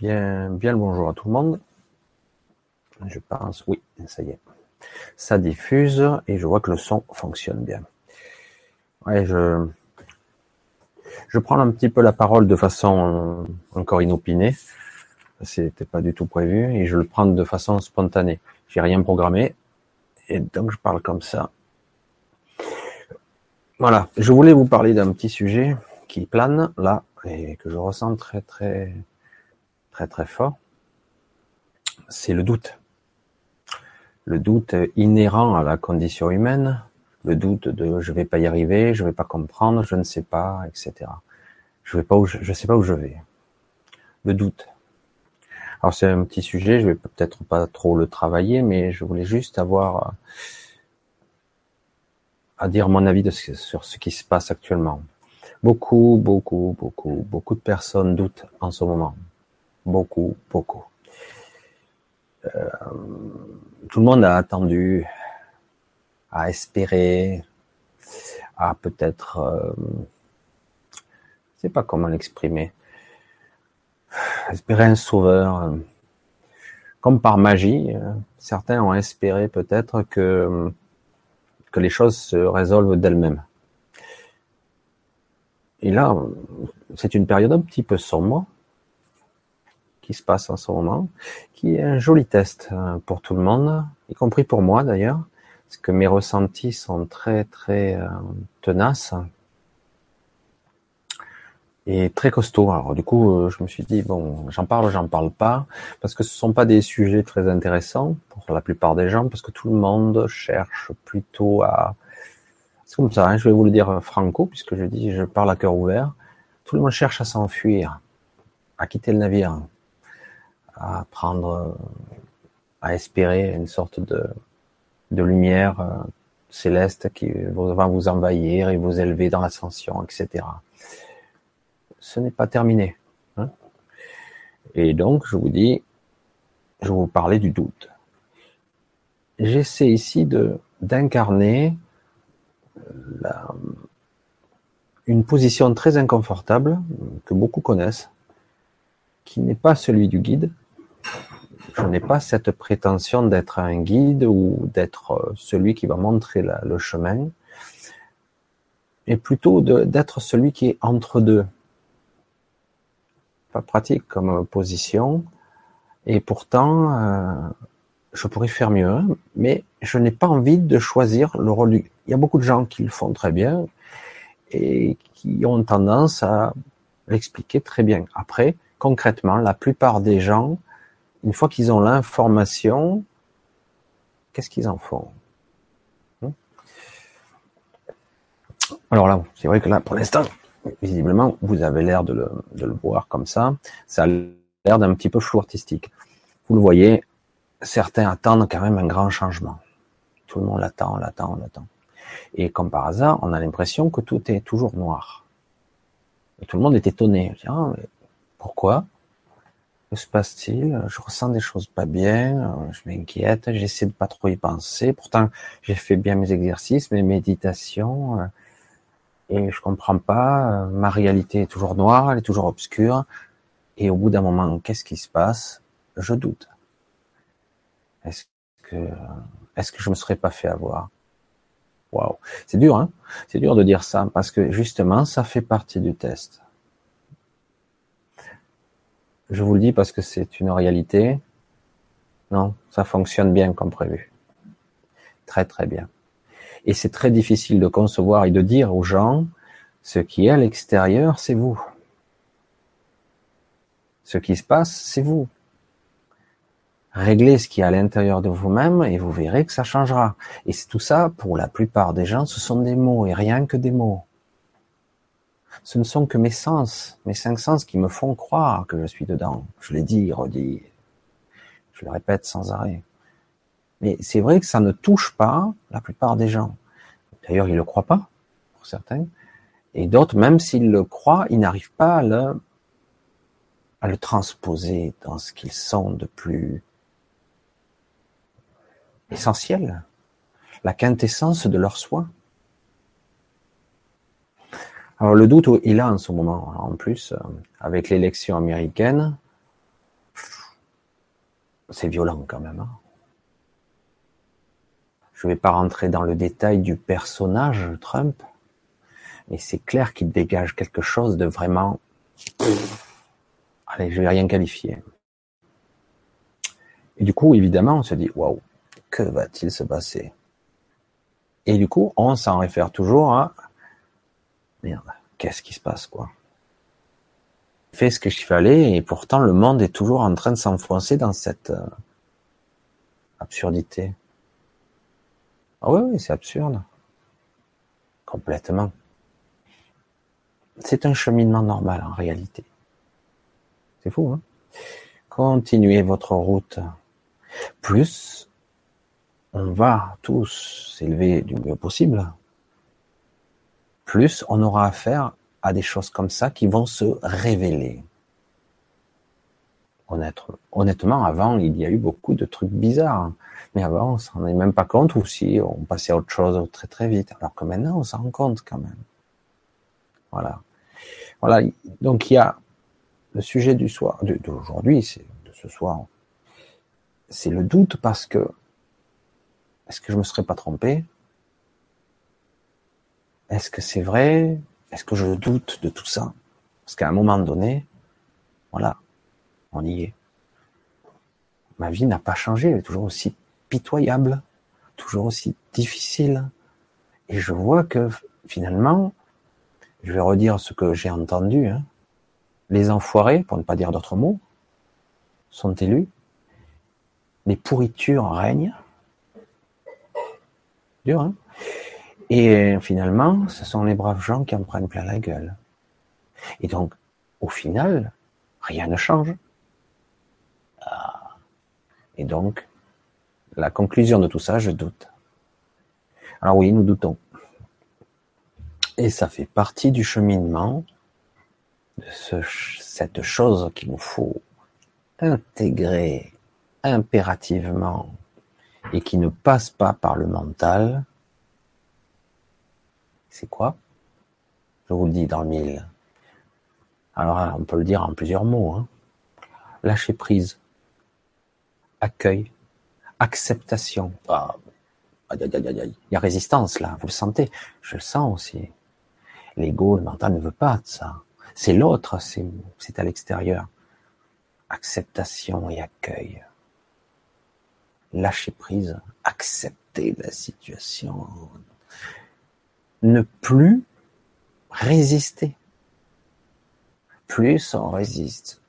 Bien, bien le bonjour à tout le monde. Je pense, oui, ça y est. Ça diffuse et je vois que le son fonctionne bien. Je, prends un petit peu la parole de façon encore inopinée. C'était pas du tout prévu et je le prends de façon spontanée. J'ai rien programmé et donc je parle comme ça. Voilà. Je voulais vous parler d'un petit sujet qui plane là et que je ressens très très très très fort. C'est le doute. Le doute inhérent à la condition humaine, le doute de je vais pas y arriver, je vais pas comprendre, je ne sais pas, etc. Je vais pas où je, je sais pas où je vais. Le doute. Alors c'est un petit sujet, je vais peut-être pas trop le travailler, mais je voulais juste avoir à dire mon avis de sur ce qui se passe actuellement. Beaucoup, beaucoup, beaucoup, beaucoup de personnes doutent en ce moment. Beaucoup, beaucoup. Euh, tout le monde a attendu, a espéré, a peut-être, euh, sais pas comment l'exprimer, espérer un sauveur. Comme par magie, euh, certains ont espéré peut-être que que les choses se résolvent d'elles-mêmes. Et là, c'est une période un petit peu sombre qui se passe en ce moment, qui est un joli test euh, pour tout le monde, y compris pour moi d'ailleurs, parce que mes ressentis sont très très euh, tenaces et très costauds. Alors du coup, euh, je me suis dit bon, j'en parle, j'en parle pas, parce que ce sont pas des sujets très intéressants pour la plupart des gens, parce que tout le monde cherche plutôt à c'est comme ça, hein, je vais vous le dire franco, puisque je dis, je parle à cœur ouvert. Tout le monde cherche à s'enfuir, à quitter le navire, à prendre, à espérer une sorte de, de lumière euh, céleste qui va vous envahir et vous élever dans l'ascension, etc. Ce n'est pas terminé. Hein. et donc, je vous dis, je vous parler du doute. J'essaie ici de d'incarner la, une position très inconfortable que beaucoup connaissent, qui n'est pas celui du guide. Je n'ai pas cette prétention d'être un guide ou d'être euh, celui qui va montrer le chemin, et plutôt d'être celui qui est entre deux. Pas pratique comme position, et pourtant, euh, je pourrais faire mieux, mais je n'ai pas envie de choisir le rôle du... Il y a beaucoup de gens qui le font très bien et qui ont tendance à l'expliquer très bien. Après, concrètement, la plupart des gens, une fois qu'ils ont l'information, qu'est-ce qu'ils en font? Hein? Alors là, c'est vrai que là, pour l'instant, visiblement, vous avez l'air de le, voir comme ça. Ça a l'air d'un petit peu flou artistique. Vous le voyez, certains attendent quand même un grand changement. Tout le monde l'attend, l'attend, l'attend. Et comme par hasard, on a l'impression que tout est toujours noir. Et tout le monde est étonné. Ah, pourquoi? Que se passe-t-il? Je ressens des choses pas bien, je m'inquiète, j'essaie de pas trop y penser. Pourtant, j'ai fait bien mes exercices, mes méditations, euh, et je comprends pas. Ma réalité est toujours noire, elle est toujours obscure. Et au bout d'un moment, qu'est-ce qui se passe? Je doute. Est-ce que, est-ce que je me serais pas fait avoir? Waouh, c'est dur, hein? C'est dur de dire ça parce que justement, ça fait partie du test. Je vous le dis parce que c'est une réalité. Non, ça fonctionne bien comme prévu. Très très bien. Et c'est très difficile de concevoir et de dire aux gens ce qui est à l'extérieur, c'est vous. Ce qui se passe, c'est vous. Réglez ce qui est à l'intérieur de vous-même et vous verrez que ça changera. Et tout ça, pour la plupart des gens, ce sont des mots et rien que des mots. Ce ne sont que mes sens, mes cinq sens qui me font croire que je suis dedans. Je l'ai dit, redit, je le répète sans arrêt. Mais c'est vrai que ça ne touche pas la plupart des gens. D'ailleurs, ils le croient pas, pour certains. Et d'autres, même s'ils le croient, ils n'arrivent pas à le, à le transposer dans ce qu'ils sont de plus essentiel, la quintessence de leur soi. Alors le doute est là en ce moment. en plus, euh, avec l'élection américaine, c'est violent quand même. Hein. Je ne vais pas rentrer dans le détail du personnage Trump, mais c'est clair qu'il dégage quelque chose de vraiment. Allez, je vais rien qualifier. Et du coup, évidemment, on se dit waouh, que va-t-il se passer? Et du coup, on s'en réfère toujours à merde, qu'est-ce qui se passe quoi? Fait ce que je fallait et pourtant le monde est toujours en train de s'enfoncer dans cette euh, absurdité. Ah oui, oui, c'est absurde. Complètement. C'est un cheminement normal en réalité. C'est fou, hein? Continuez votre route. Plus on va tous s'élever du mieux possible, plus on aura affaire à des choses comme ça qui vont se révéler. Honnêtement, avant, il y a eu beaucoup de trucs bizarres. Mais avant, on s'en est même pas compte, ou si on passait à autre chose très très vite. Alors que maintenant, on s'en rend compte quand même. Voilà. Voilà. Donc il y a le sujet du soir, d'aujourd'hui, c'est de ce soir. C'est le doute parce que est-ce que je me serais pas trompé? Est-ce que c'est vrai? Est-ce que je doute de tout ça? Parce qu'à un moment donné, voilà, on y est. Ma vie n'a pas changé, elle est toujours aussi pitoyable, toujours aussi difficile. Et je vois que finalement, je vais redire ce que j'ai entendu, hein. les enfoirés, pour ne pas dire d'autres mots, sont élus, les pourritures règnent, dur, hein? Et finalement, ce sont les braves gens qui en prennent plein la gueule. Et donc, au final, rien ne change. Ah. Et donc, la conclusion de tout ça, je doute. Alors oui, nous doutons. Et ça fait partie du cheminement de ce, cette chose qu'il nous faut intégrer impérativement et qui ne passe pas par le mental. C'est quoi? Je vous le dis dans le mille. Alors on peut le dire en plusieurs mots. Hein. Lâcher prise, accueil, acceptation. Ah, il y a résistance là, vous le sentez Je le sens aussi. L'ego, le mental ne veut pas de ça. C'est l'autre, c'est à l'extérieur. Acceptation et accueil. Lâcher prise, accepter la situation. Ne plus résister. Plus on résiste,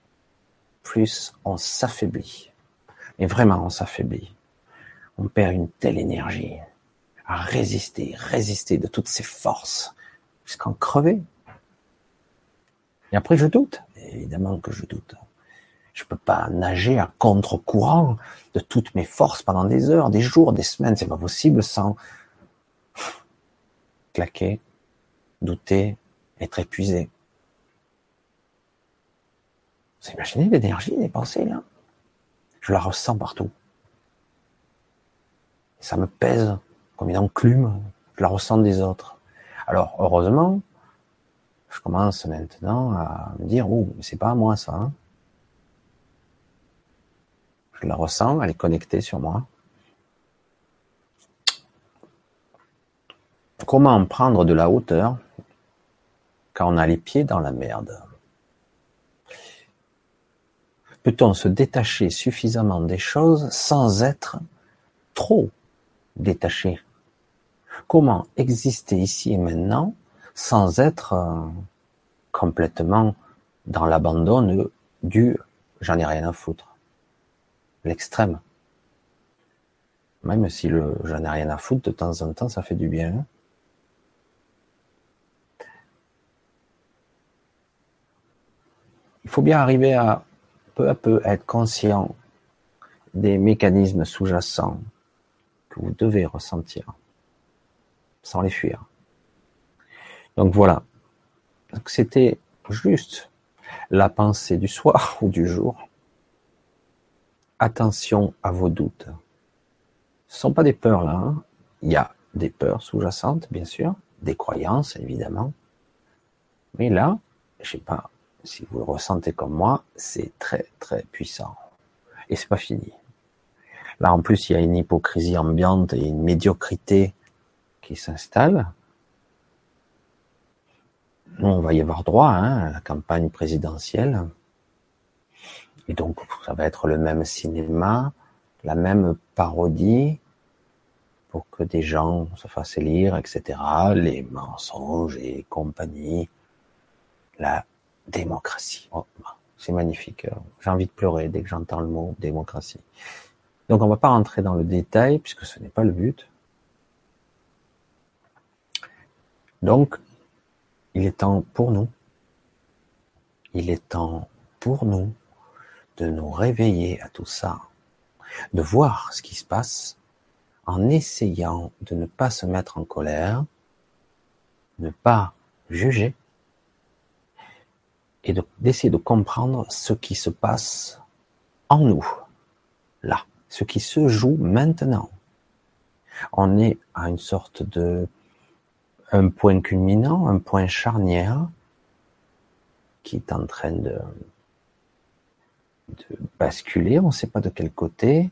plus on s'affaiblit. Et vraiment, on s'affaiblit on perd une telle énergie à résister, résister de toutes ses forces jusqu'en crever. Et après, je doute. Évidemment que je doute. Je peux pas nager à contre-courant de toutes mes forces pendant des heures, des jours, des semaines. C'est pas possible sans douter, être épuisé. Vous imaginez l'énergie, les pensées là? Je la ressens partout ça me pèse comme une enclume, je la ressens des autres. Alors, heureusement, je commence maintenant à me dire, oh, mais c'est pas à moi ça. Hein. Je la ressens, elle est connectée sur moi. Comment prendre de la hauteur quand on a les pieds dans la merde? Peut-on se détacher suffisamment des choses sans être trop détaché? Comment exister ici et maintenant sans être euh, complètement dans l'abandon du j'en ai rien à foutre. L'extrême? Même si le j'en ai rien à foutre, de temps en temps, ça fait du bien. Il faut bien arriver à peu à peu être conscient des mécanismes sous-jacents que vous devez ressentir sans les fuir. Donc voilà. C'était juste la pensée du soir ou du jour. Attention à vos doutes. Ce sont pas des peurs là. Hein. Il y a des peurs sous-jacentes, bien sûr, des croyances évidemment. Mais là, je sais pas si vous le ressentez comme moi, c'est très très puissant. Et c'est pas fini. Là, en plus, il y a une hypocrisie ambiante et une médiocrité qui s'installe. On va y avoir droit hein, à la campagne présidentielle. Et donc, ça va être le même cinéma, la même parodie, pour que des gens se fassent élire, etc. Les mensonges et compagnie. Démocratie. Oh, c'est magnifique. J'ai envie de pleurer dès que j'entends le mot démocratie. Donc on ne va pas rentrer dans le détail puisque ce n'est pas le but. Donc, il est temps pour nous, il est temps pour nous de nous réveiller à tout ça, de voir ce qui se passe en essayant de ne pas se mettre en colère, ne pas juger et d'essayer de, comprendre ce qui se passe en nous, là, ce qui se joue maintenant. On est à une sorte de un point culminant, un point charnière qui est en train de, de basculer, on ne sait pas de quel côté,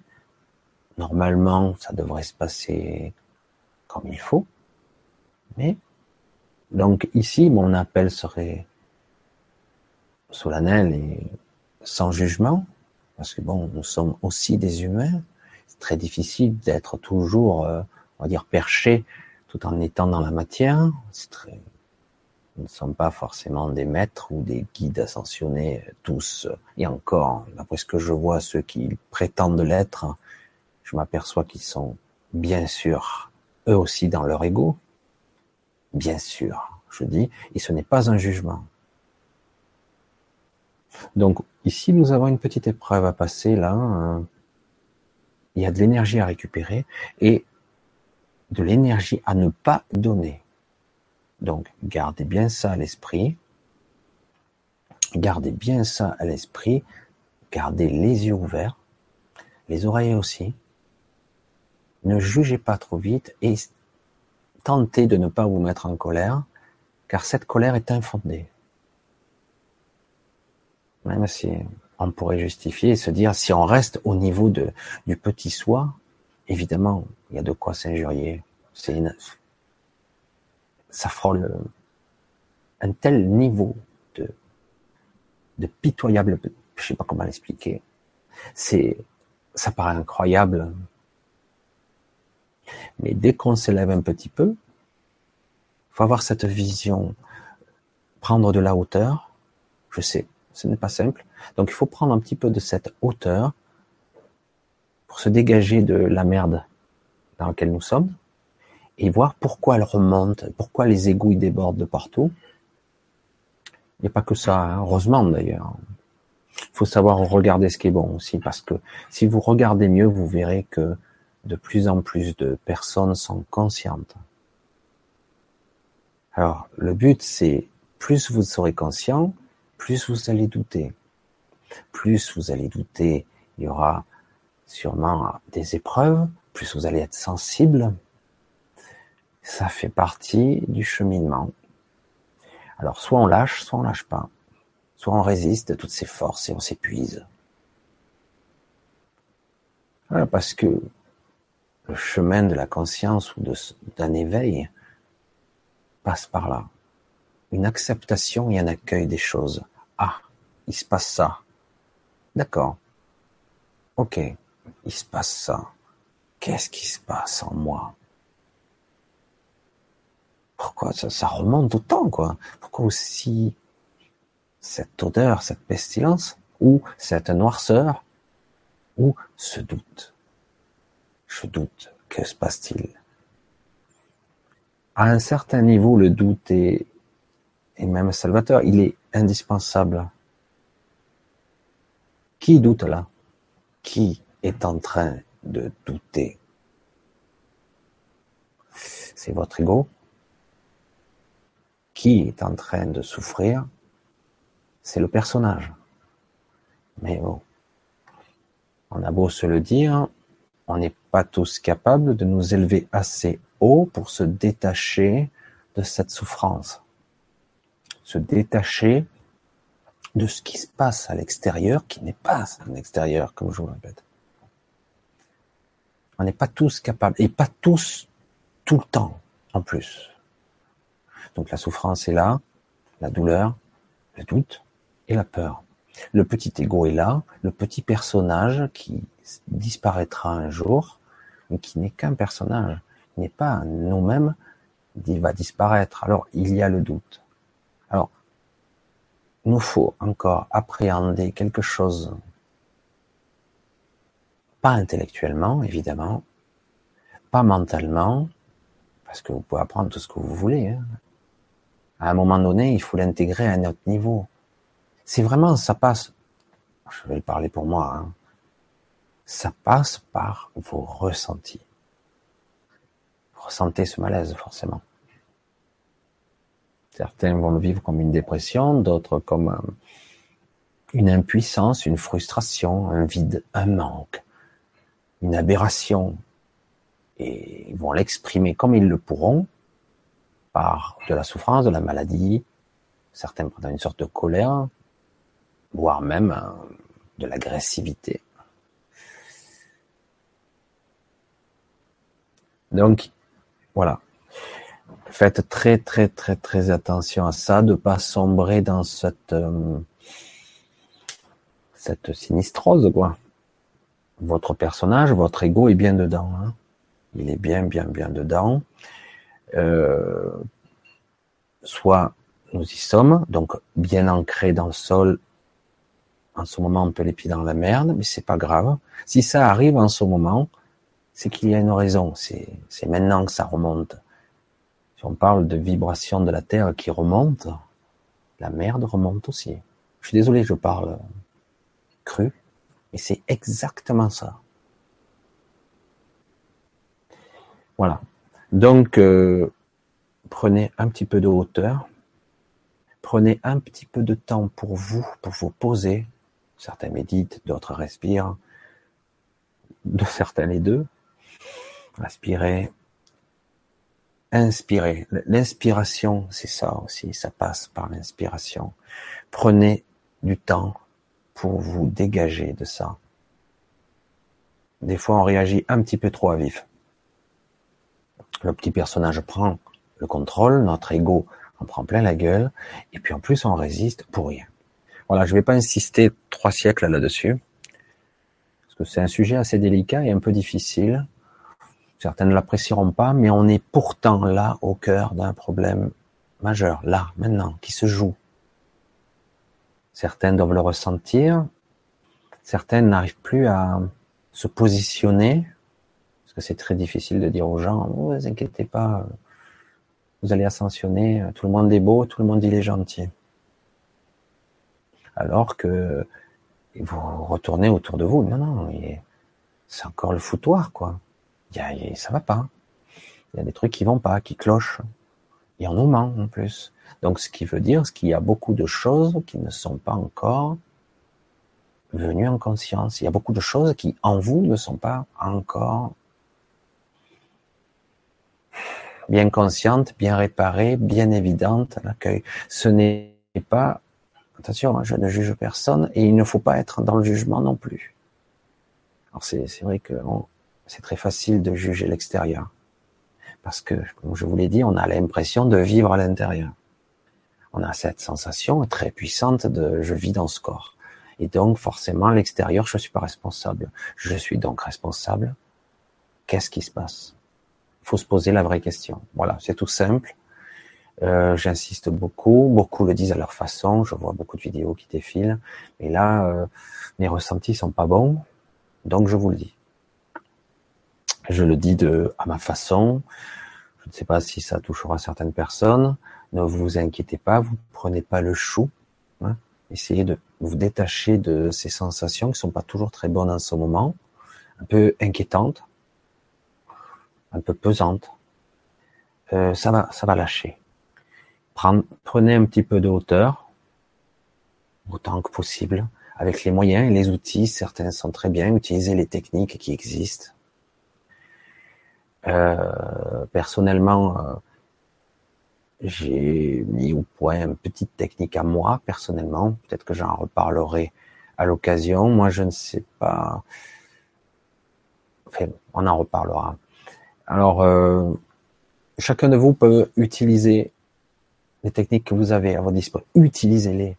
Normalement, ça devrait se passer comme il faut. Mais, donc ici, mon appel serait solennel et sans jugement, parce que bon, nous sommes aussi des humains. C'est très difficile d'être toujours, euh, on va dire, perché tout en étant dans la matière. Très, nous ne sommes pas forcément des maîtres ou des guides ascensionnés tous. Et encore, d'après ce que je vois, ceux qui prétendent l'être, je m'aperçois qu'ils sont bien sûr eux aussi dans leur ego, bien sûr, je dis, et ce n'est pas un jugement. Donc ici, nous avons une petite épreuve à passer là. Hein. Il y a de l'énergie à récupérer et de l'énergie à ne pas donner. Donc gardez bien ça à l'esprit. Gardez bien ça à l'esprit. Gardez les yeux ouverts, les oreilles aussi ne jugez pas trop vite et tentez de ne pas vous mettre en colère, car cette colère est infondée. Même si on pourrait justifier et se dire, si on reste au niveau de, du petit soi, évidemment, il y a de quoi s'injurier. C'est une, ça frôle un tel niveau de, de pitoyable, je sais pas comment l'expliquer. C'est, ça paraît incroyable, mais dès qu'on s'élève un petit peu, faut avoir cette vision, prendre de la hauteur. Je sais, ce n'est pas simple. Donc il faut prendre un petit peu de cette hauteur pour se dégager de la merde dans laquelle nous sommes et voir pourquoi elle remonte, pourquoi les égouts débordent de partout. Il n'y a pas que ça, hein. heureusement d'ailleurs. Il faut savoir regarder ce qui est bon aussi, parce que si vous regardez mieux, vous verrez que de plus en plus de personnes sont conscientes. Alors, le but, c'est plus vous serez conscient, plus vous allez douter. Plus vous allez douter, il y aura sûrement des épreuves, plus vous allez être sensible. Ça fait partie du cheminement. Alors, soit on lâche, soit on lâche pas. Soit on résiste à toutes ces forces et on s'épuise. Parce que le chemin de la conscience ou d'un éveil passe par là. Une acceptation et un accueil des choses. Ah, il se passe ça. D'accord. Ok, il se passe ça. Qu'est-ce qui se passe en moi? Pourquoi ça, remonte autant, quoi? Pourquoi aussi cette odeur, cette pestilence, ou cette noirceur, ou ce doute? Je doute. Que se passe-t-il? À un certain niveau, le doute est, et même salvateur, il est indispensable. Qui doute là? Qui est en train de douter? C'est votre ego. Qui est en train de souffrir? C'est le personnage. Mais bon, on a beau se le dire, on n'est pas tous capables de nous élever assez haut pour se détacher de cette souffrance, se détacher de ce qui se passe à l'extérieur qui n'est pas à l'extérieur, comme je vous le répète. On n'est pas tous capables, et pas tous tout le temps, en plus. Donc la souffrance est là, la douleur, le doute et la peur. Le petit ego est là, le petit personnage qui disparaîtra un jour, mais qui n'est qu'un personnage, n'est pas nous-mêmes, il va disparaître. Alors il y a le doute. Alors, nous faut encore appréhender quelque chose, pas intellectuellement, évidemment, pas mentalement, parce que vous pouvez apprendre tout ce que vous voulez. Hein. À un moment donné, il faut l'intégrer à un autre niveau. Si vraiment ça passe, je vais parler pour moi, hein, ça passe par vos ressentis. Vous ressentez ce malaise forcément. Certains vont le vivre comme une dépression, d'autres comme une impuissance, une frustration, un vide, un manque, une aberration. Et ils vont l'exprimer comme ils le pourront, par de la souffrance, de la maladie, certains pendant une sorte de colère, voire même euh, de l'agressivité. Donc, voilà. Faites très, très, très, très attention à ça, de pas sombrer dans cette, euh, cette sinistrose, quoi. Votre personnage, votre ego est bien dedans. Hein. Il est bien, bien, bien dedans. Euh, soit nous y sommes, donc bien ancré dans le sol en ce moment on peut les pieds dans la merde, mais c'est pas grave. Si ça arrive en ce moment, c'est qu'il y a une raison. C'est maintenant que ça remonte. Si on parle de vibration de la Terre qui remonte, la merde remonte aussi. Je suis désolé, je parle cru, mais c'est exactement ça. Voilà. Donc, euh, prenez un petit peu de hauteur, prenez un petit peu de temps pour vous, pour vous poser, Certains méditent, d'autres respirent. De certains les deux. Aspirer. Inspirer. L'inspiration, c'est ça aussi. Ça passe par l'inspiration. Prenez du temps pour vous dégager de ça. Des fois, on réagit un petit peu trop à vif. Le petit personnage prend le contrôle, notre ego en prend plein la gueule, et puis en plus, on résiste pour rien. Voilà, je ne vais pas insister trois siècles là-dessus, parce que c'est un sujet assez délicat et un peu difficile. Certains ne l'apprécieront pas, mais on est pourtant là au cœur d'un problème majeur, là, maintenant, qui se joue. Certains doivent le ressentir, certains n'arrivent plus à se positionner, parce que c'est très difficile de dire aux gens, oh, vous inquiétez pas, vous allez ascensionner, tout le monde est beau, tout le monde il est gentil alors que vous retournez autour de vous. Non, non, c'est encore le foutoir, quoi. Y a, ça va pas. Il y a des trucs qui vont pas, qui clochent. Et on nous ment en plus. Donc, ce qui veut dire qu'il y a beaucoup de choses qui ne sont pas encore venues en conscience. Il y a beaucoup de choses qui, en vous, ne sont pas encore bien conscientes, bien réparées, bien évidentes l'accueil. Ce n'est pas Attention, hein, je ne juge personne et il ne faut pas être dans le jugement non plus. Alors c'est vrai que c'est très facile de juger l'extérieur. Parce que, comme je vous l'ai dit, on a l'impression de vivre à l'intérieur. On a cette sensation très puissante de je vis dans ce corps. Et donc, forcément, l'extérieur, je ne suis pas responsable. Je suis donc responsable. Qu'est-ce qui se passe? Il faut se poser la vraie question. Voilà, c'est tout simple. Euh, j'insiste beaucoup, beaucoup le disent à leur façon. Je vois beaucoup de vidéos qui défilent, mais là, euh, mes ressentis sont pas bons, donc je vous le dis. Je le dis de à ma façon. Je ne sais pas si ça touchera certaines personnes. Ne vous inquiétez pas, vous prenez pas le chou. Hein. Essayez de vous détacher de ces sensations qui sont pas toujours très bonnes en ce moment, un peu inquiétantes, un peu pesantes. Euh, ça va, ça va lâcher prenez un petit peu de hauteur, autant que possible, avec les moyens et les outils. Certains sont très bien. Utilisez les techniques qui existent. Euh, personnellement, euh, j'ai mis au point une petite technique à moi, personnellement. Peut-être que j'en reparlerai à l'occasion. Moi, je ne sais pas Enfin, on en reparlera. Alors, euh, chacun de vous peut utiliser les techniques que vous avez à votre disposition. Utilisez-les.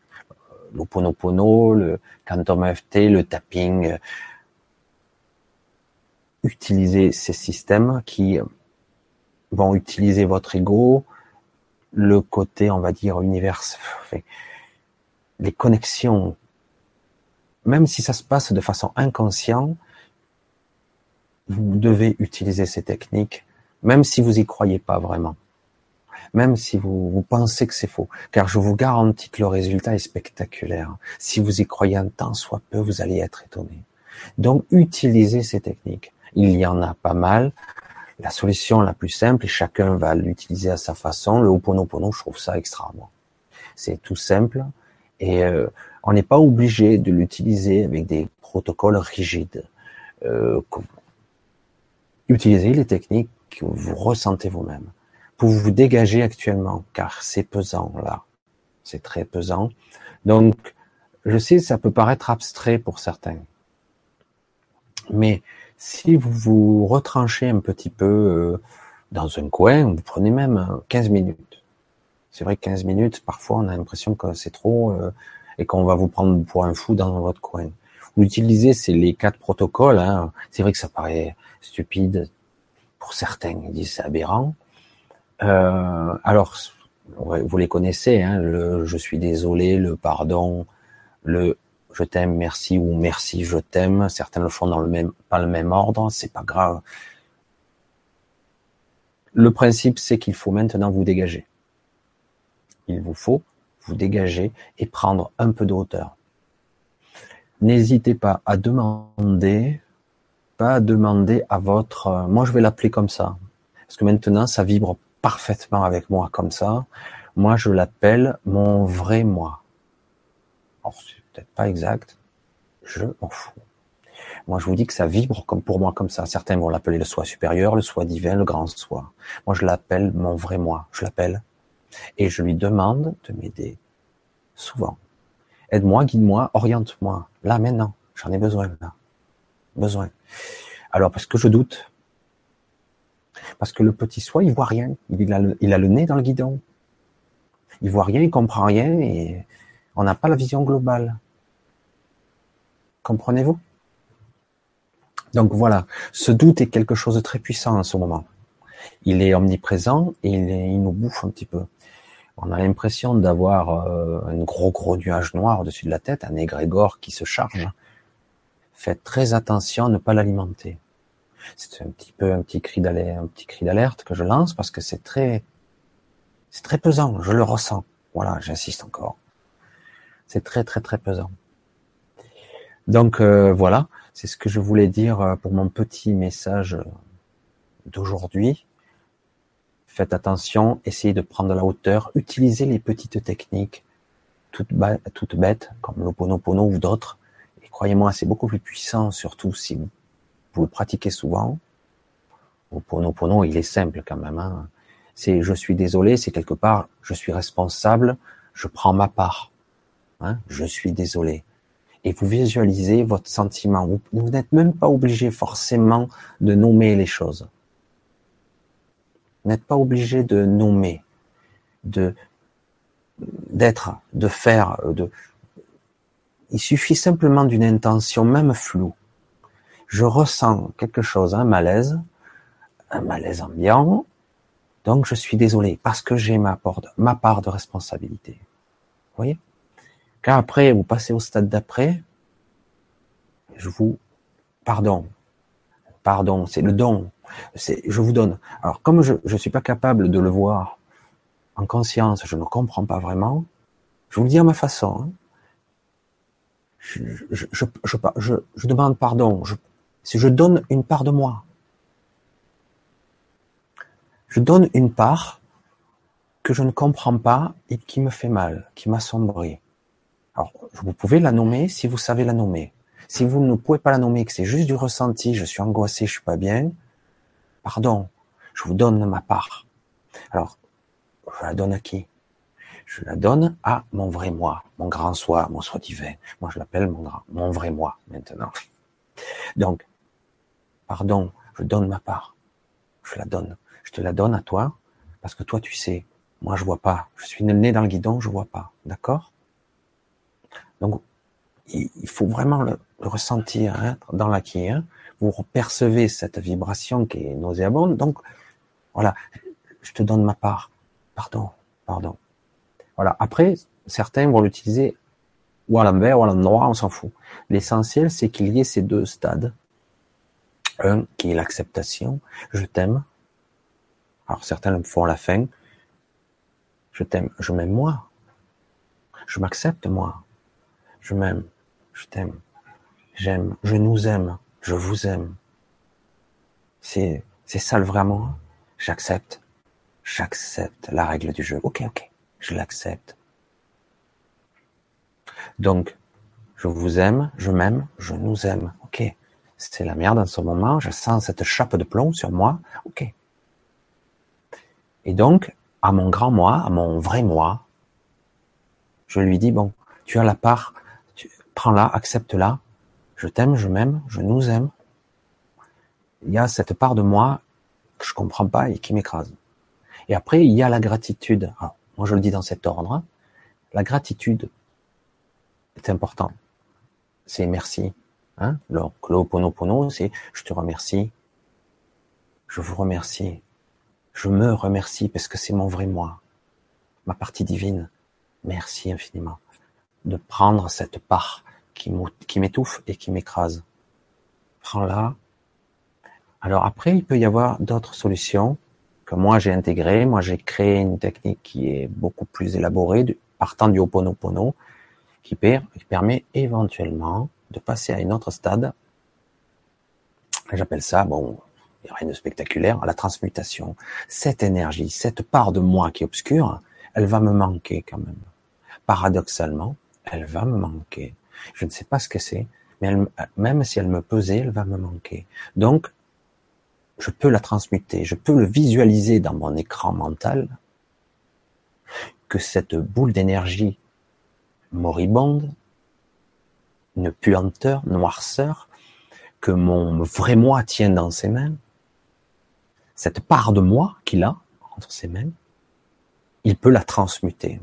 L'Oponopono, le Quantum FT, le tapping. Utilisez ces systèmes qui vont utiliser votre ego, le côté, on va dire, univers, les connexions. Même si ça se passe de façon inconsciente, vous devez utiliser ces techniques, même si vous y croyez pas vraiment. Même si vous, vous pensez que c'est faux. Car je vous garantis que le résultat est spectaculaire. Si vous y croyez un temps soit peu, vous allez être étonné. Donc, utilisez ces techniques. Il y en a pas mal. La solution la plus simple, et chacun va l'utiliser à sa façon, le Ho'oponopono, je trouve ça extra. C'est tout simple. Et euh, on n'est pas obligé de l'utiliser avec des protocoles rigides. Euh, utilisez les techniques que vous ressentez vous-même pour vous dégager actuellement, car c'est pesant là. C'est très pesant. Donc, je sais, ça peut paraître abstrait pour certains. Mais si vous vous retranchez un petit peu euh, dans un coin, vous prenez même 15 minutes. C'est vrai que 15 minutes, parfois on a l'impression que c'est trop euh, et qu'on va vous prendre pour un fou dans votre coin. Vous utilisez c'est les quatre protocoles. Hein. C'est vrai que ça paraît stupide pour certains, ils disent c'est aberrant. Euh, alors, vous les connaissez, hein, le je suis désolé, le pardon, le je t'aime, merci ou merci, je t'aime. Certains le font dans le même, pas le même ordre, c'est pas grave. Le principe, c'est qu'il faut maintenant vous dégager. Il vous faut vous dégager et prendre un peu de hauteur. N'hésitez pas à demander, pas à demander à votre, moi je vais l'appeler comme ça, parce que maintenant ça vibre parfaitement avec moi comme ça. Moi je l'appelle mon vrai moi. Pas exact. Je m'en fous. Moi, je vous dis que ça vibre comme pour moi comme ça. Certains vont l'appeler le soi supérieur, le soi divin, le grand soi. Moi, je l'appelle mon vrai moi. Je l'appelle et je lui demande de m'aider. Souvent. Aide-moi, guide-moi, oriente-moi. Là, maintenant. J'en ai besoin, là. Besoin. Alors, parce que je doute. Parce que le petit soi, il voit rien. Il a le, il a le nez dans le guidon. Il voit rien, il comprend rien et on n'a pas la vision globale. Comprenez-vous? Donc voilà, ce doute est quelque chose de très puissant en ce moment. Il est omniprésent et il, nous bouffe un petit peu. On a l'impression d'avoir euh, un gros gros nuage noir au-dessus de la tête, un égrégore qui se charge. Faites très attention à ne pas l'alimenter. C'est un petit peu un petit cri d'alerte, un petit cri d'alerte que je lance parce que c'est très, c'est très pesant. Je le ressens. Voilà, j'insiste encore. C'est très très très pesant. Donc euh, voilà, c'est ce que je voulais dire euh, pour mon petit message d'aujourd'hui. Faites attention, essayez de prendre la hauteur, utilisez les petites techniques, toutes, bêtes, comme l'Oponopono ou d'autres. Et croyez-moi, c'est beaucoup plus puissant, surtout si vous, vous le pratiquez souvent. L'Oponopono, il est simple quand même. Hein. C'est je suis désolé, c'est quelque part, je suis responsable, je prends ma part. Hein, je suis désolé. Et vous visualisez votre sentiment. Vous, n'êtes même pas obligé forcément de nommer les choses. Vous n'êtes pas obligé de nommer, de d'être, de faire, de. Il suffit simplement d'une intention, même floue. Je ressens quelque chose, un malaise, un malaise ambiant. Donc je suis désolé parce que j'ai ma ma part de responsabilité. Vous voyez? Quand après, vous passez au stade d'après, je vous pardon, pardon, c'est le don, je vous donne. Alors comme je ne suis pas capable de le voir en conscience, je ne comprends pas vraiment. Je vous le dis à ma façon. Hein. Je, demande pardon. si je donne une part de moi, je donne une part que je ne comprends pas et qui me fait mal, qui m'assombrit. Alors, vous pouvez la nommer si vous savez la nommer. Si vous ne pouvez pas la nommer, que c'est juste du ressenti, je suis angoissé, je suis pas bien, pardon, je vous donne ma part. Alors, je la donne à qui? Je la donne à mon vrai moi, mon grand soi, mon soi divin. Moi, je l'appelle mon, mon vrai moi maintenant. Donc, pardon, je donne ma part. Je la donne. Je te la donne à toi, parce que toi tu sais, moi je vois pas. Je suis né dans le guidon, je vois pas. D'accord? Donc, il faut vraiment le, ressentir hein, dans l'acquis. Hein. Vous percevez cette vibration qui est nauséabonde. Donc, voilà, je te donne ma part. Pardon, pardon. Voilà. Après, certains vont l'utiliser ou à l'envers ou à l'endroit, on s'en fout. L'essentiel, c'est qu'il y ait ces deux stades. Un qui est l'acceptation. Je t'aime. Alors certains le font la fin. Je t'aime. Je m'aime moi. Je m'accepte moi. Je m'aime. Je t'aime. J'aime. Je nous aime. Je vous aime. C'est, c'est ça le vraiment. J'accepte. J'accepte la règle du jeu. Ok, ok. Je l'accepte. Donc, je vous aime, je m'aime, je nous aime. Ok. C'est la merde en ce moment. Je sens cette chape de plomb sur moi. Ok. Et donc, à mon grand moi, à mon vrai moi, je lui dis, bon, tu as la part, prends-la, accepte-la. Je t'aime, je m'aime, je nous aime. Il y a cette part de moi que je comprends pas et qui m'écrase. Et après, il y a la gratitude. moi, je le dis dans cet ordre. La gratitude est important. C'est merci. Hein Donc, l'Oponopono, c'est je te remercie. Je vous remercie. Je me remercie parce que c'est mon vrai moi. Ma partie divine. Merci infiniment de prendre cette part qui m'étouffe et qui m'écrase. Prends-la. Alors après, il peut y avoir d'autres solutions que moi j'ai intégrées. Moi, j'ai créé une technique qui est beaucoup plus élaborée, partant du Ho'oponopono, qui, permet éventuellement de passer à un autre stade. J'appelle ça, bon, il n'y a rien de spectaculaire, à la transmutation. Cette énergie, cette part de moi qui est obscure, elle va me manquer quand même. Paradoxalement, elle va me manquer. Je ne sais pas ce que c'est, mais même si elle me pesait, elle va me manquer. Donc, je peux la transmuter, je peux le visualiser dans mon écran mental, que cette boule d'énergie moribonde, une puanteur, noirceur, que mon vrai moi tient dans ses mains, cette part de moi qu'il a entre ses mains, il peut la transmuter.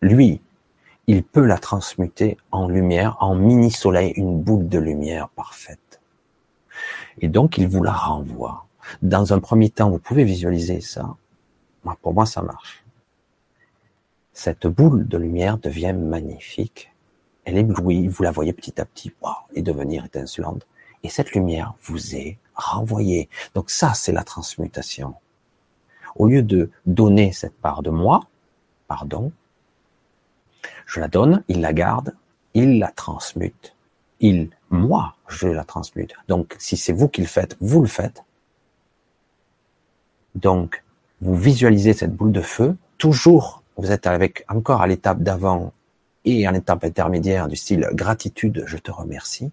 Lui, il peut la transmuter en lumière, en mini-soleil, une boule de lumière parfaite. Et donc, il vous la renvoie. Dans un premier temps, vous pouvez visualiser ça. Pour moi, ça marche cette boule de lumière devient magnifique. Elle éblouit, vous la voyez petit à petit, wow, et devenir étincelante. Et cette lumière vous est renvoyée. Donc ça, c'est la transmutation. Au lieu de donner cette part de moi, pardon, je la donne, il la garde, il la transmute. Il, moi, je la transmute. Donc, si c'est vous qui le faites, vous le faites. Donc, vous visualisez cette boule de feu, toujours vous êtes avec encore à l'étape d'avant et à l'étape intermédiaire du style gratitude, je te remercie.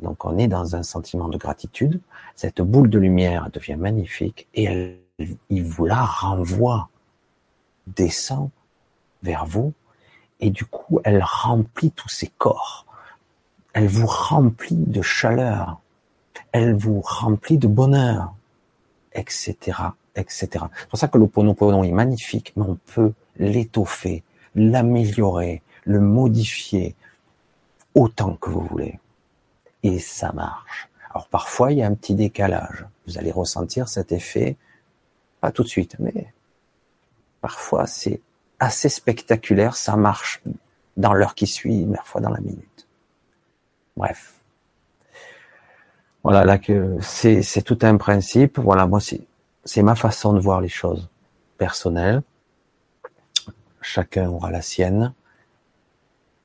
Donc on est dans un sentiment de gratitude. Cette boule de lumière devient magnifique et elle, il vous la renvoie, descend vers vous et du coup elle remplit tous ses corps. Elle vous remplit de chaleur. Elle vous remplit de bonheur, etc etc. C'est pour ça que l'Oponopono est magnifique, mais on peut l'étoffer, l'améliorer, le modifier autant que vous voulez. Et ça marche. Alors parfois, il y a un petit décalage. Vous allez ressentir cet effet, pas tout de suite, mais parfois c'est assez spectaculaire, ça marche dans l'heure qui suit, parfois dans la minute. Bref. Voilà, là que c'est tout un principe. Voilà, moi c'est ma façon de voir les choses personnelles. Chacun aura la sienne.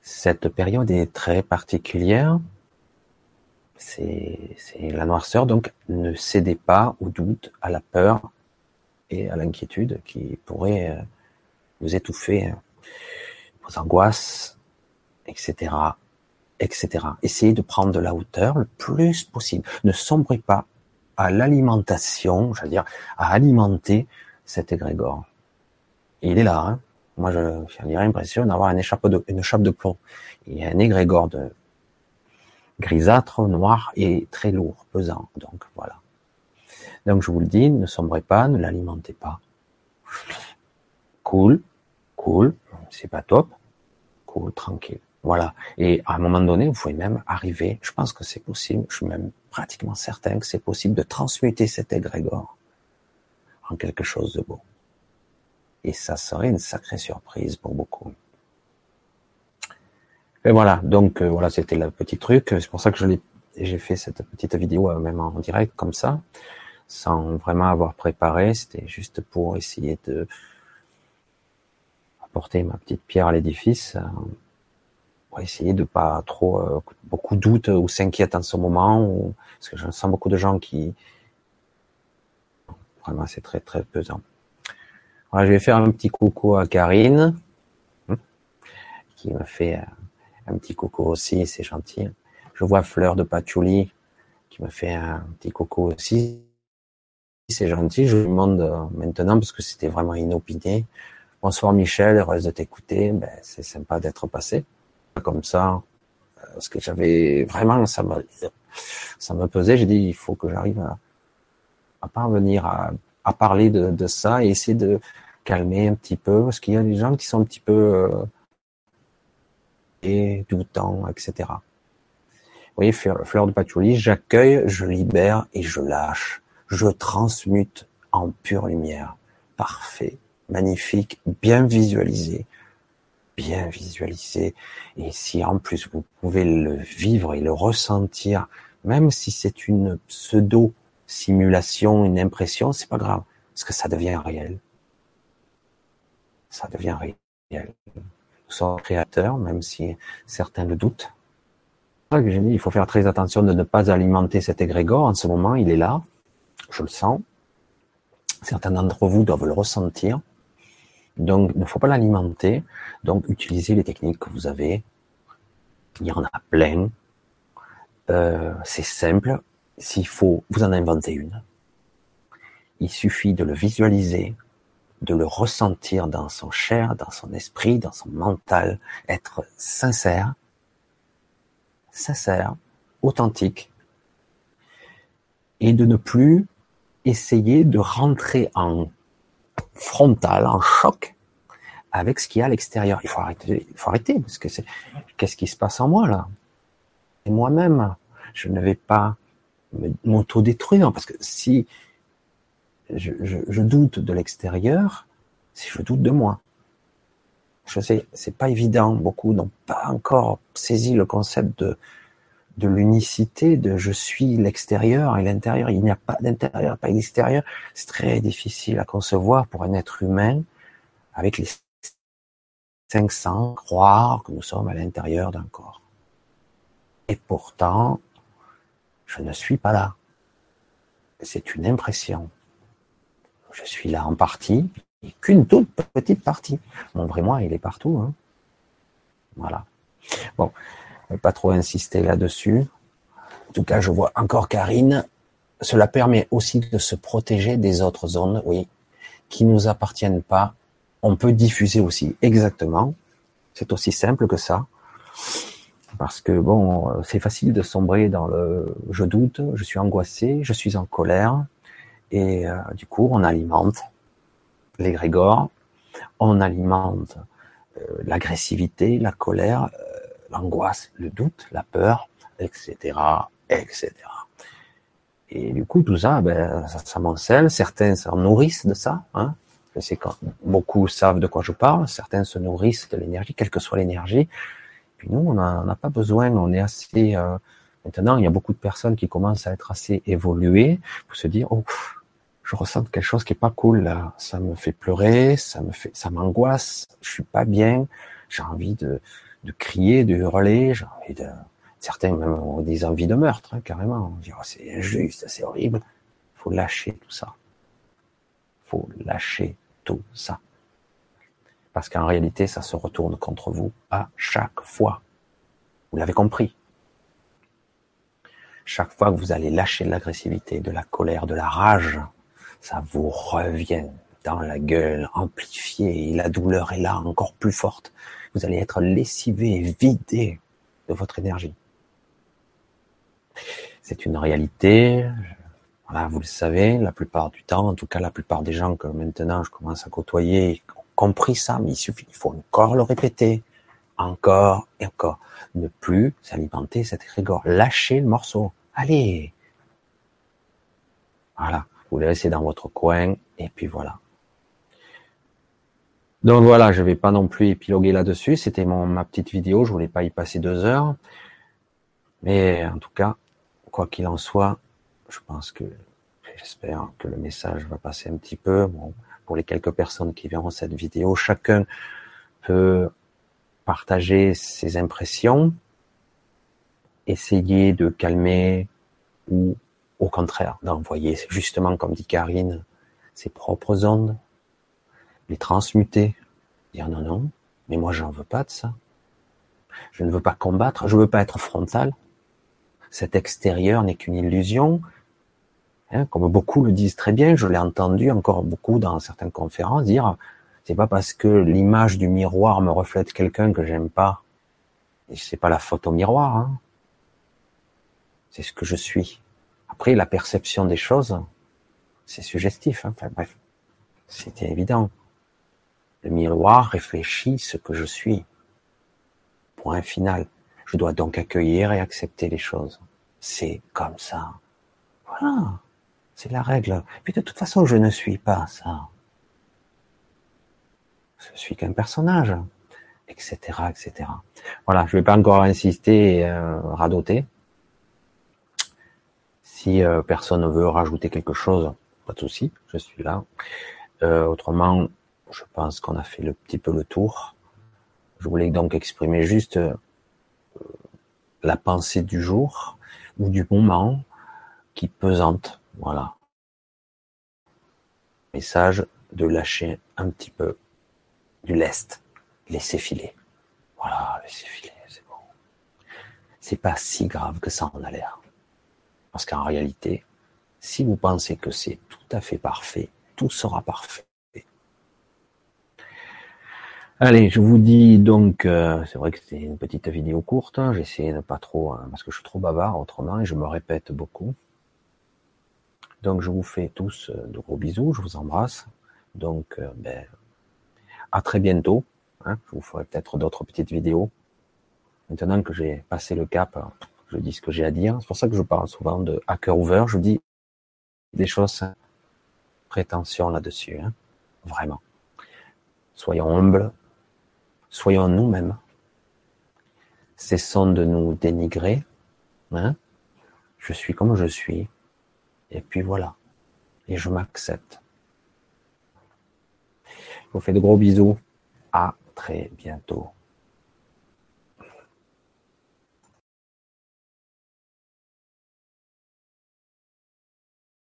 Cette période est très particulière. C'est la noirceur, donc ne cédez pas au doute, à la peur et à l'inquiétude qui pourrait euh, vous étouffer, hein. vos angoisses, etc., etc. Essayez de prendre de la hauteur le plus possible. Ne sombrez pas à l'alimentation, j'allais dire, à alimenter cet égrégore. il est là, hein. Moi, j'ai l'impression d'avoir une échappe de, une chape de plomb. Il y a un égrégore de, grisâtre, noir et très lourd, pesant. Donc voilà. Donc je vous le dis, ne sombrez pas, ne l'alimentez pas. Cool, cool, c'est pas top, cool, tranquille. Voilà. Et à un moment donné, vous pouvez même arriver, je pense que c'est possible, je suis même pratiquement certain que c'est possible de transmuter cet égrégore en quelque chose de beau. Et ça serait une sacrée surprise pour beaucoup. Et voilà, donc euh, voilà, c'était le petit truc. C'est pour ça que j'ai fait cette petite vidéo euh, même en direct comme ça, sans vraiment avoir préparé. C'était juste pour essayer de apporter ma petite pierre à l'édifice, euh, pour essayer de pas trop beaucoup de doutes ou s'inquiètent en ce moment, parce que je sens beaucoup de gens qui vraiment c'est très très pesant. Voilà, je vais faire un petit coucou à Karine, hein, qui m'a fait un petit coucou aussi, c'est gentil. Je vois Fleur de Patchouli qui me fait un petit coucou aussi. C'est gentil, je lui demande euh, maintenant parce que c'était vraiment inopiné. Bonsoir Michel, heureuse de t'écouter. Ben, c'est sympa d'être passé comme ça. Euh, parce que j'avais vraiment, ça me, ça me pesait. J'ai dit, il faut que j'arrive à, à parvenir à, à parler de, de, ça et essayer de calmer un petit peu parce qu'il y a des gens qui sont un petit peu euh, et temps, etc. Vous voyez, fleur de patchouli, j'accueille, je libère et je lâche. Je transmute en pure lumière. Parfait, magnifique, bien visualisé, bien visualisé. Et si en plus vous pouvez le vivre et le ressentir, même si c'est une pseudo simulation, une impression, c'est pas grave, parce que ça devient réel. Ça devient réel son créateur, même si certains le doutent. j'ai dit, il faut faire très attention de ne pas alimenter cet égrégore. En ce moment, il est là. Je le sens. Certains d'entre vous doivent le ressentir. Donc, il ne faut pas l'alimenter. Donc, utilisez les techniques que vous avez. Il y en a plein. Euh, c'est simple. S'il faut, vous en inventez une. Il suffit de le visualiser, de le ressentir dans son chair, dans son esprit, dans son mental, être sincère, sincère, authentique, et de ne plus essayer de rentrer en frontal, en choc avec ce qu'il y a à l'extérieur. Il faut arrêter, il faut arrêter, parce que c'est, qu'est-ce qui se passe en moi là? Et moi-même, je ne vais pas m'auto-détruire, parce que si je, doute de l'extérieur, si je doute de moi. Je sais, c'est pas évident. Beaucoup n'ont pas encore saisi le concept de, de l'unicité, de je suis l'extérieur et l'intérieur. Il n'y a pas d'intérieur, pas d'extérieur. C'est très difficile à concevoir pour un être humain avec les 500 croire que nous sommes à l'intérieur d'un corps. Et pourtant, je ne suis pas là. C'est une impression je suis là en partie, et qu'une toute petite partie. Mon vrai moi, il est partout. Hein. Voilà. Bon, pas trop insister là-dessus. En tout cas, je vois encore Karine. Cela permet aussi de se protéger des autres zones, oui, qui nous appartiennent pas. On peut diffuser aussi, exactement. C'est aussi simple que ça. Parce que bon, c'est facile de sombrer dans le je doute, je suis angoissé, je suis en colère, et euh, du coup, on alimente l'égrégore, on alimente euh, l'agressivité, la colère, l'angoisse, le doute, la peur, etc., etc. Et du coup, tout ça, ben, ça, ça Certains s'en nourrissent de ça. Hein. Je sais que beaucoup savent de quoi je parle. Certains se nourrissent de l'énergie, quelle que soit l'énergie. Puis nous, on n'a pas besoin. On est assez. maintenant, il y a beaucoup de personnes qui commencent à être assez évoluées pour se dire, oh, je ressens quelque chose qui est pas cool là. Ça me fait pleurer, ça me fait, ça m'angoisse. Je suis pas bien. J'ai envie de, de crier, de hurler. J'ai envie de, certains même ont des envies de meurtre hein, carrément. Oh, c'est injuste, c'est horrible. Faut lâcher tout ça. Faut lâcher tout ça. Parce qu'en réalité, ça se retourne contre vous à chaque fois. Vous l'avez compris. Chaque fois que vous allez lâcher de l'agressivité, de la colère, de la rage, ça vous revient dans la gueule, amplifié, et la douleur est là, encore plus forte. Vous allez être lessivé, vidé de votre énergie. C'est une réalité. Voilà, vous le savez, la plupart du temps, en tout cas la plupart des gens que maintenant je commence à côtoyer ont compris ça, mais il suffit, il faut encore le répéter, encore et encore. Ne plus s'alimenter cet égrégore. Lâchez le morceau. Allez. Voilà. Vous le laissez dans votre coin, et puis voilà. Donc voilà, je vais pas non plus épiloguer là-dessus. C'était ma petite vidéo. Je voulais pas y passer deux heures, mais en tout cas, quoi qu'il en soit, je pense que j'espère que le message va passer un petit peu. Bon, pour les quelques personnes qui verront cette vidéo, chacun peut partager ses impressions, essayer de calmer ou au contraire d'envoyer justement comme dit Karine ses propres ondes, les transmuter, dire non non, mais moi j'en veux pas de ça. Je ne veux pas combattre, je veux pas être frontal. Cet extérieur n'est qu'une illusion, Hein, comme beaucoup le disent très bien, je l'ai entendu encore beaucoup dans certaines conférences dire, c'est pas parce que l'image du miroir me reflète quelqu'un que j'aime pas, et c'est pas la faute au miroir, hein. c'est ce que je suis. Après, la perception des choses, c'est suggestif. Hein. Enfin bref, c'était évident. Le miroir réfléchit ce que je suis. Point final. Je dois donc accueillir et accepter les choses. C'est comme ça. Voilà. C'est la règle. Puis de toute façon, je ne suis pas ça. Je suis qu'un personnage, etc., etc. Voilà, je vais pas encore insister et euh, radoter. Si euh, personne ne veut rajouter quelque chose, pas de souci, je suis là. Euh, autrement, je pense qu'on a fait le petit peu le tour. Je voulais donc exprimer juste la pensée du jour ou du moment qui pesante voilà. Message de lâcher un petit peu du lest. Laisser filer. Voilà, laisser filer, c'est bon. C'est pas si grave que ça en a l'air. Parce qu'en réalité, si vous pensez que c'est tout à fait parfait, tout sera parfait. Allez, je vous dis donc, euh, c'est vrai que c'est une petite vidéo courte, hein, j'essaie de pas trop, hein, parce que je suis trop bavard autrement et je me répète beaucoup. Donc je vous fais tous euh, de gros bisous, je vous embrasse. Donc euh, ben, à très bientôt. Hein. Je vous ferai peut-être d'autres petites vidéos. Maintenant que j'ai passé le cap, je dis ce que j'ai à dire. C'est pour ça que je parle souvent de cœur ouvert. Je dis des choses prétention là-dessus. Hein. Vraiment. Soyons humbles. Soyons nous-mêmes. Cessons de nous dénigrer. Hein. Je suis comme je suis. Et puis voilà. Et je m'accepte. Je vous fais de gros bisous. À très bientôt.